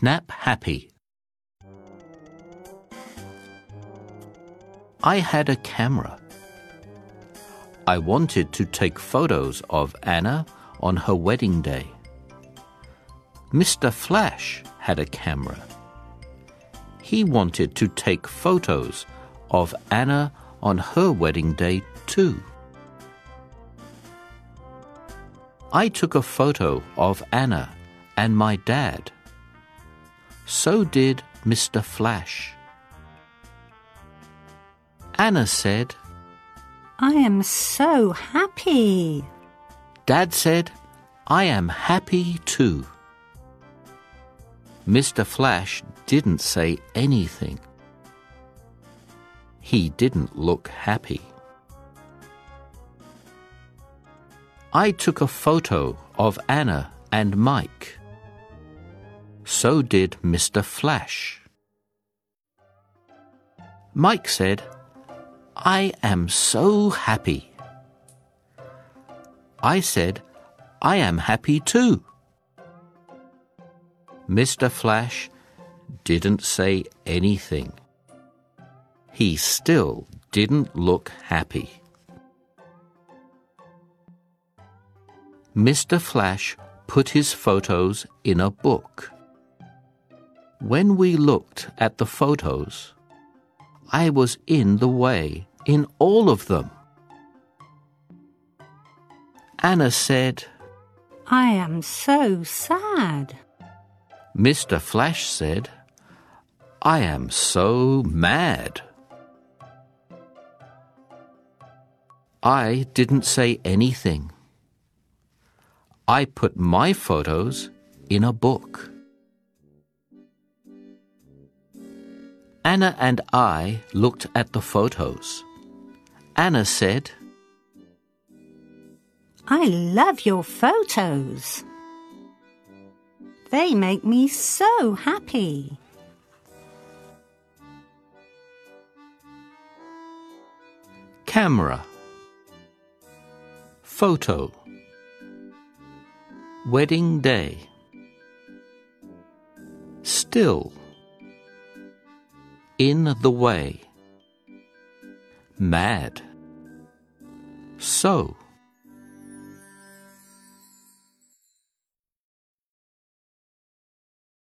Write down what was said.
Snap happy. I had a camera. I wanted to take photos of Anna on her wedding day. Mr. Flash had a camera. He wanted to take photos of Anna on her wedding day too. I took a photo of Anna and my dad. So did Mr. Flash. Anna said, I am so happy. Dad said, I am happy too. Mr. Flash didn't say anything. He didn't look happy. I took a photo of Anna and Mike. So did Mr. Flash. Mike said, I am so happy. I said, I am happy too. Mr. Flash didn't say anything. He still didn't look happy. Mr. Flash put his photos in a book. When we looked at the photos, I was in the way in all of them. Anna said, I am so sad. Mr. Flash said, I am so mad. I didn't say anything. I put my photos in a book. Anna and I looked at the photos. Anna said, I love your photos. They make me so happy. Camera Photo Wedding day Still In the way. Mad. So